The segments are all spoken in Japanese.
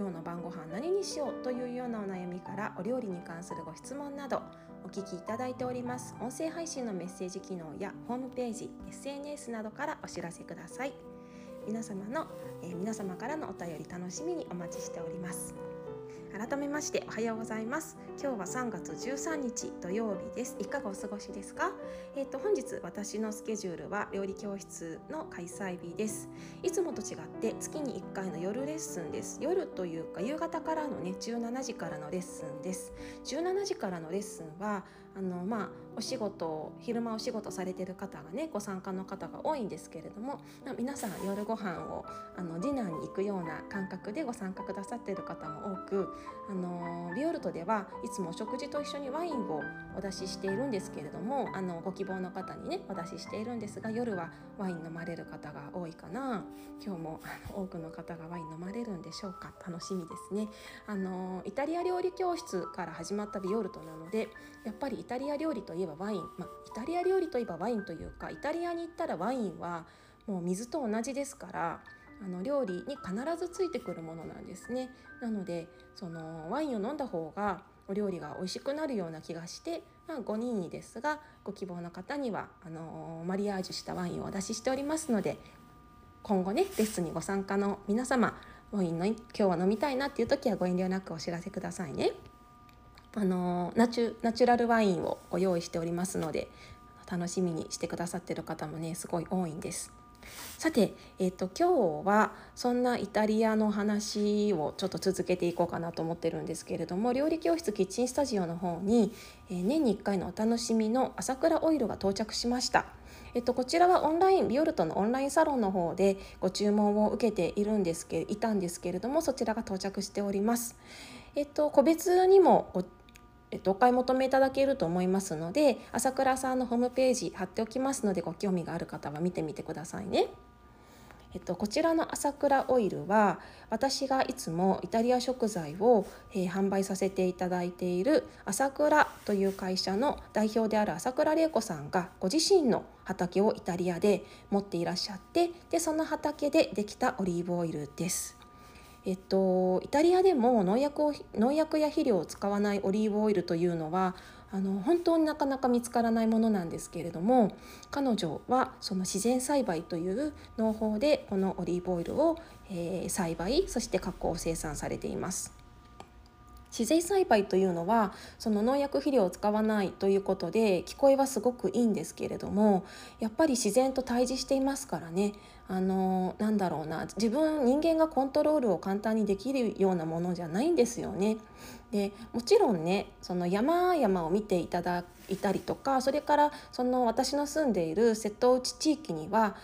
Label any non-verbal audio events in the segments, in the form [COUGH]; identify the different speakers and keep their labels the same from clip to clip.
Speaker 1: 今日の晩ご飯何にしようというようなお悩みからお料理に関するご質問などお聞きいただいております。音声配信のメッセージ機能やホームページ SNS などからお知らせください。皆様の、えー、皆様からのお便り楽しみにお待ちしております。改めましておはようございます。今日は3月13日土曜日です。いかがお過ごしですか？えっ、ー、と本日私のスケジュールは料理教室の開催日です。いつもと違って月に1回の夜レッスンです。夜というか夕方からのね17時からのレッスンです。17時からのレッスンはあのまあお仕事昼間お仕事されてる方がねご参加の方が多いんですけれども皆さん夜ご飯をあのディナーに行くような感覚でご参加くださっている方も多くあのビオルトではいつもお食事と一緒にワインをお出ししているんですけれどもあのご希望の方にねお出ししているんですが夜はワイン飲まれる方が多いかな。今日も多くの方がワイン飲まれるんでしょうか。楽しみですね。あのイタリア料理教室から始まったビオルトなのでやっぱりイタリア料理といえばワイン、まあ、イタリア料理といえばワインというかイタリアに行ったらワインはもう水と同じですからあの料理に必ずついてくるものなんですねなのでそのワインを飲んだ方がお料理が美味しくなるような気がして、まあ、5人にですがご希望の方にはあのマリアージュしたワインをお出ししておりますので今後ねレッスンにご参加の皆様ワインの今日は飲みたいなっていう時はご遠慮なくお知らせくださいね。あのナチュナチュラルワインをご用意しておりますので楽しみにしてくださってる方もねすごい多いんです。さて、えーと、今日はそんなイタリアの話をちょっと続けていこうかなと思ってるんですけれども料理教室キッチンスタジオの方に、えー、年に1回のお楽しみの朝倉オイルが到着しました。えっと、こちらはオンラインビオルトのオンラインサロンの方でご注文を受けているんですけいたんですけれどもそちらが到着しております。えっと、個別にもえっと、お買い求めいただけると思いますので朝倉さんのホームページ貼っておきますのでご興味がある方は見てみてくださいね。えっと、こちらの朝倉オイルは私がいつもイタリア食材を、えー、販売させていただいている朝倉という会社の代表である朝倉玲子さんがご自身の畑をイタリアで持っていらっしゃってでその畑でできたオリーブオイルです。えっと、イタリアでも農薬を農薬や肥料を使わないオリーブオイルというのはあの本当になかなか見つからないものなんですけれども彼女はその自然栽培という農法でこのオリーブオイルを、えー、栽培そして加工生産されています。自然栽培というのはその農薬肥料を使わないということで聞こえはすごくいいんですけれどもやっぱり自然と対峙していますからねあのなんだろうな自分人間がコントロールを簡単にできるようなものじゃないんですよね。でもちろんねその山々を見ていただいたりとかそれからその私の住んでいる瀬戸内地域には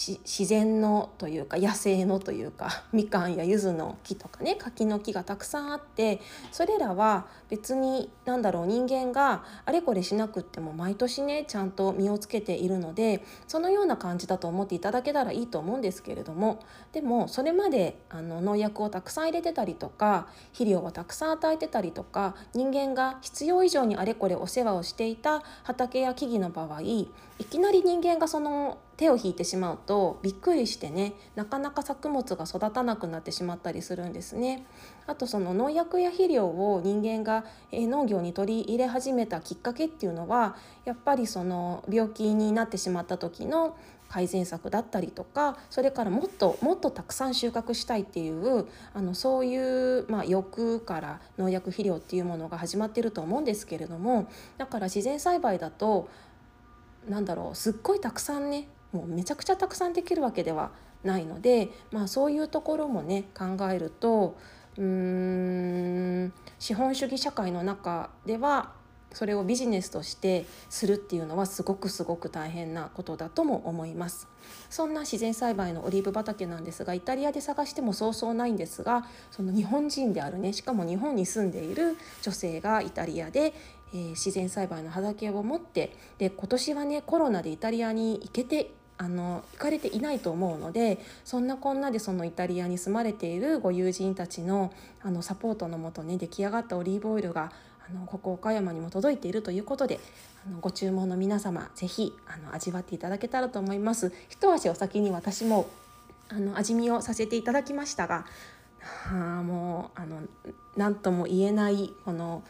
Speaker 1: 自然のというか野生のというか [LAUGHS] みかんや柚子の木とかね柿の木がたくさんあってそれらは別に何だろう人間があれこれしなくっても毎年ねちゃんと実をつけているのでそのような感じだと思っていただけたらいいと思うんですけれどもでもそれまであの農薬をたくさん入れてたりとか肥料をたくさん与えてたりとか人間が必要以上にあれこれお世話をしていた畑や木々の場合いきなり人間がその手を引いてしまうとびっくりしてねなかなか作物が育たなくなってしまったりするんですね。あとその農薬や肥料を人間が農業に取り入れ始めたきっかけっていうのはやっぱりその病気になってしまった時の改善策だったりとかそれからもっともっとたくさん収穫したいっていうあのそういう、まあ、欲から農薬肥料っていうものが始まってると思うんですけれどもだから自然栽培だとなんだろうすっごいたくさんねもうめちゃくちゃたくさんできるわけではないので、まあ、そういうところもね考えるとうーん資本主義社会の中ではそれをビジネスとしてするっていうのはすごくすごく大変なことだとも思います。そんな自然栽培のオリーブ畑なんですがイタリアで探してもそうそうないんですがその日本人であるねしかも日本に住んでいる女性がイタリアで、えー、自然栽培の畑を持ってで今年はねコロナでイタリアに行けてあの行かれていないと思うのでそんなこんなでそのイタリアに住まれているご友人たちのあのサポートのもとね出来上がったオリーブオイルがあのここ岡山にも届いているということであのご注文の皆様是非あの味わっていただけたらと思います。一足お先に私もあの味見をさせていただきましたがあもうあの何とも言えないこの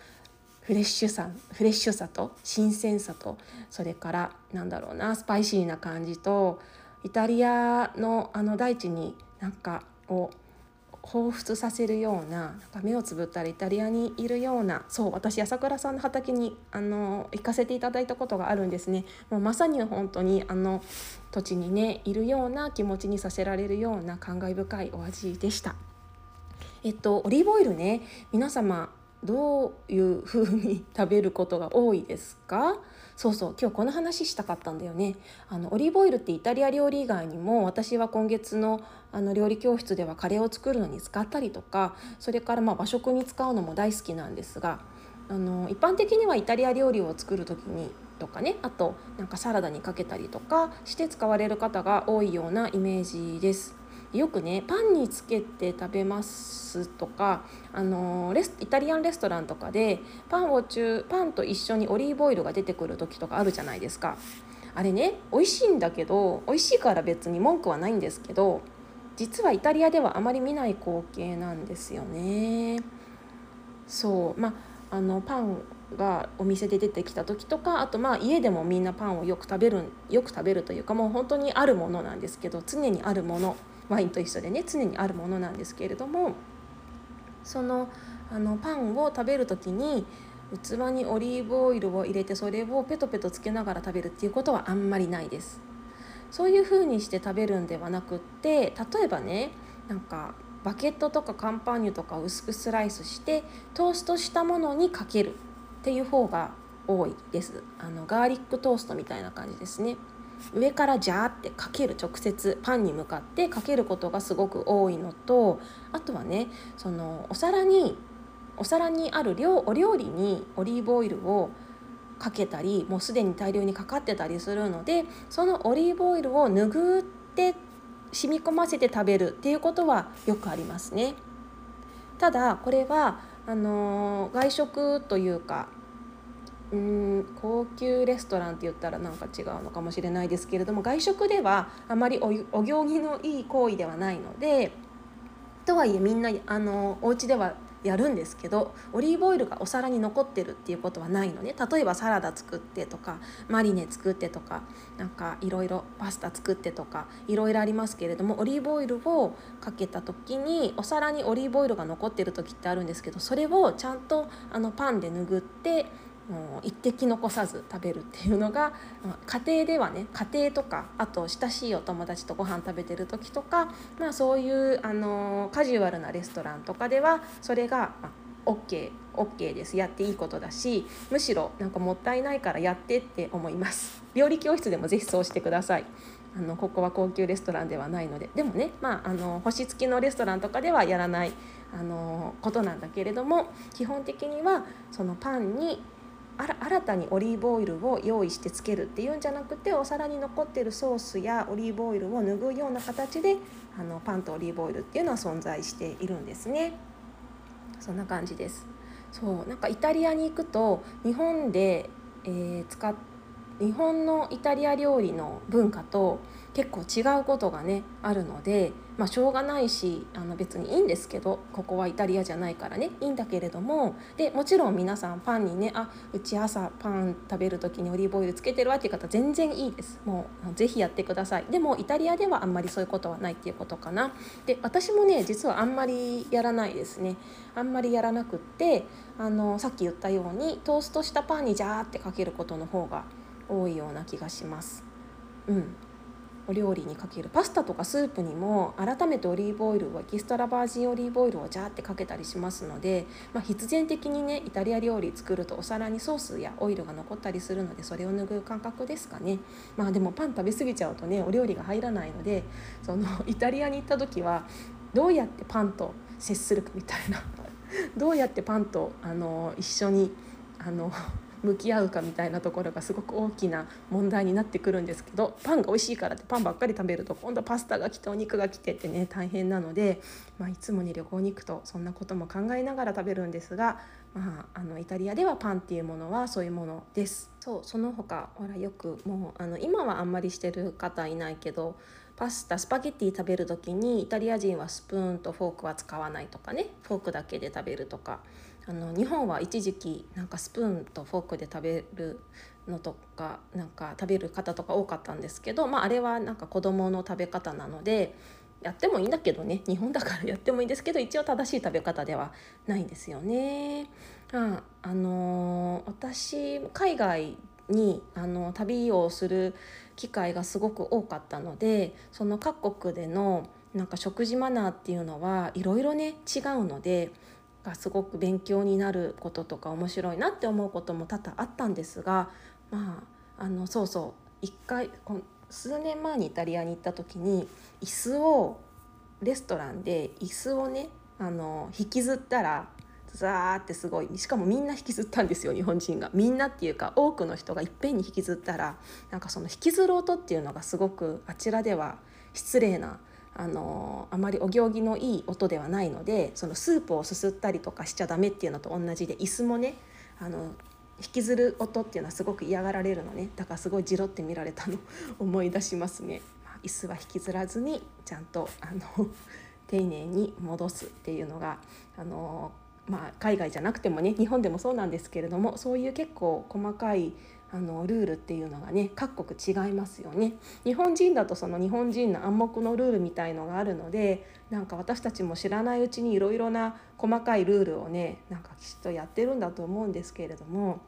Speaker 1: フレッシュさフレッシュさと新鮮さとそれからなんだろうなスパイシーな感じとイタリアのあの大地になんかを彷彿させるようななんか目をつぶったらイタリアにいるようなそう私朝倉さんの畑にあの行かせていただいたことがあるんですねもうまさに本当にあの土地にねいるような気持ちにさせられるような感慨深いお味でした。えっと、オリーブオイルね皆様どういう風に食べることが多いですか？そうそう今日この話したかったんだよねあのオリーブオイルってイタリア料理以外にも私は今月のあの料理教室ではカレーを作るのに使ったりとかそれからまあ和食に使うのも大好きなんですがあの一般的にはイタリア料理を作る時にとかねあとなんかサラダにかけたりとかして使われる方が多いようなイメージです。よくねパンにつけて食べますとかあのレスイタリアンレストランとかでパンを中パンと一緒にオリーブオイルが出てくる時とかあるじゃないですか。あれね美味しいんだけど美味しいから別に文句はないんですけど実はイタリアではあまり見ない光景なんですよね。そうまああのパンがお店で出てきた時とかあとまあ家でもみんなパンをよく食べるよく食べるというかもう本当にあるものなんですけど常にあるもの。ワインと一緒でね常にあるものなんですけれどもそのあのパンを食べる時に器にオリーブオイルを入れてそれをペトペトつけながら食べるっていうことはあんまりないです。そういう風にして食べるんではなくって例えばねなんかバケットとかカンパーニュとかを薄くスライスしてトーストしたものにかけるっていう方が多いですあのガーリックトーストみたいな感じですね上からジャーってかける直接パンに向かってかけることがすごく多いのとあとはねそのお皿にお皿にある量お料理にオリーブオイルをかけたりもうすでに大量にかかってたりするのでそのオリーブオイルを拭って染み込ませて食べるっていうことはよくありますね。ただこれはあの外食というかうん高級レストランって言ったらなんか違うのかもしれないですけれども外食ではあまりおお行儀のいい行為ではないのでとはいえみんなあのお家ではやるんですけどオリーブオイルがお皿に残ってるっていうことはないのね。例えばサラダ作ってとかマリネ作ってとかなんかいろいろパスタ作ってとかいろいろありますけれどもオリーブオイルをかけた時にお皿にオリーブオイルが残ってる時ってあるんですけどそれをちゃんとあのパンで拭ってもう一滴残さず食べるっていうのが [LAUGHS] 家庭ではね家庭とかあと親しいお友達とご飯食べてる時とか、まあ、そういうあのカジュアルなレストランとかではそれが、まあ、OK, OK です。やっていいことだしむしろなんかもったいないからやってって思います。[LAUGHS] 料理教室でも是非そうしてください。あのここは高級レストランではないので。でもね、まあ、あの星付きのレストランとかではやらないあのことなんだけれども基本的にはそのパンに新たにオリーブオイルを用意してつけるっていうんじゃなくてお皿に残ってるソースやオリーブオイルを拭うような形であのパンとオリーブオイルっていうのは存在しているんですね。そんな感じです。そうなんかイタリアに行くと日本で、えー、使っ日本のイタリア料理の文化と結構違うことがねあるのでまあしょうがないしあの別にいいんですけどここはイタリアじゃないからねいいんだけれどもでもちろん皆さんパンにねあうち朝パン食べる時にオリーブオイルつけてるわっていう方全然いいです。もうぜひやってください。でもイタリアではあんまりそういうことはないっていうことかな。で私もね実はあんまりやらないですね。あんまりやらなくってあのさっき言ったようにトーストしたパンにジャーってかけることの方が多いような気がします。うん。お料理にかけるパスタとかスープにも改めてオリーブオイルはエキストラバージンオリーブオイルをジャーってかけたりしますので、まあ、必然的にねイタリア料理作るとお皿にソースやオイルが残ったりするのでそれを拭う感覚ですかね。まあでもパン食べ過ぎちゃうとねお料理が入らないのでそのイタリアに行った時はどうやってパンと接するかみたいな。[LAUGHS] どうやってパンとあの一緒にあの向き合うかみたいなところがすごく大きな問題になってくるんですけどパンが美味しいからってパンばっかり食べると今度パスタが来てお肉が来てってね大変なので、まあ、いつもね旅行に行くとそんなことも考えながら食べるんですが、まあ、あのイタリアではパンっていうものはそういうものです。そうその他ほらよくもうあの今はあんまりしてる方いないけどパスタスパゲッティ食べる時にイタリア人はスプーンとフォークは使わないとかねフォークだけで食べるとかあの日本は一時期なんかスプーンとフォークで食べるのとかなんか食べる方とか多かったんですけど、まあ、あれはなんか子どもの食べ方なのでやってもいいんだけどね [LAUGHS] 日本だからやってもいいんですけど一応正しい食べ方ではないんですよね。ああのー、私海外にあの旅をする機会がすごく多かったのでその各国でのなんか食事マナーっていうのはいろいろね違うのでがすごく勉強になることとか面白いなって思うことも多々あったんですがまああのそうそう一回数年前にイタリアに行った時に椅子をレストランで椅子をねあの引きずったらザーってすごいしかもみんな引きずったんですよ日本人が。みんなっていうか多くの人がいっぺんに引きずったらなんかその引きずる音っていうのがすごくあちらでは失礼なあのあまりお行儀のいい音ではないのでそのスープをすすったりとかしちゃダメっていうのと同じで椅子もねあの引きずる音っていうのはすごく嫌がられるのねだからすごいじろって見られたの [LAUGHS] 思い出しますね。まあ、椅子は引きずらずにちゃんとあの丁寧に戻すっていうのがあのまあ、海外じゃなくてもね日本でもそうなんですけれどもそういう結構細かいあのルールっていうのがね各国違いますよね。日本人だとその日本人の暗黙のルールみたいのがあるのでなんか私たちも知らないうちにいろいろな細かいルールをねなんかきっとやってるんだと思うんですけれども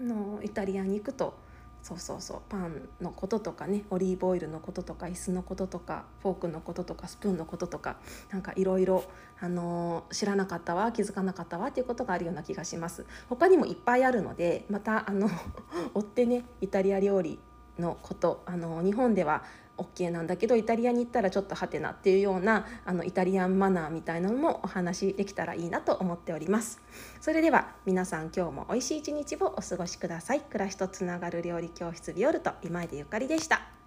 Speaker 1: あのイタリアに行くとそうそうそう。パンのこととかねオリーブオイルのこととか椅子のこととかフォークのこととかスプーンのこととかなんかいろいろ知らなかったわ気づかなかったわっていうことがあるような気がします。他にもいっぱいあるのでまたあの [LAUGHS] 追ってねイタリア料理のことあの日本では OK なんだけどイタリアに行ったらちょっとハテナっていうようなあのイタリアンマナーみたいなのもお話できたらいいなと思っております。それでは皆さん今日も美味しい一日をお過ごしください。暮らしとつながる料理教室ビオルト今井でゆかりでした。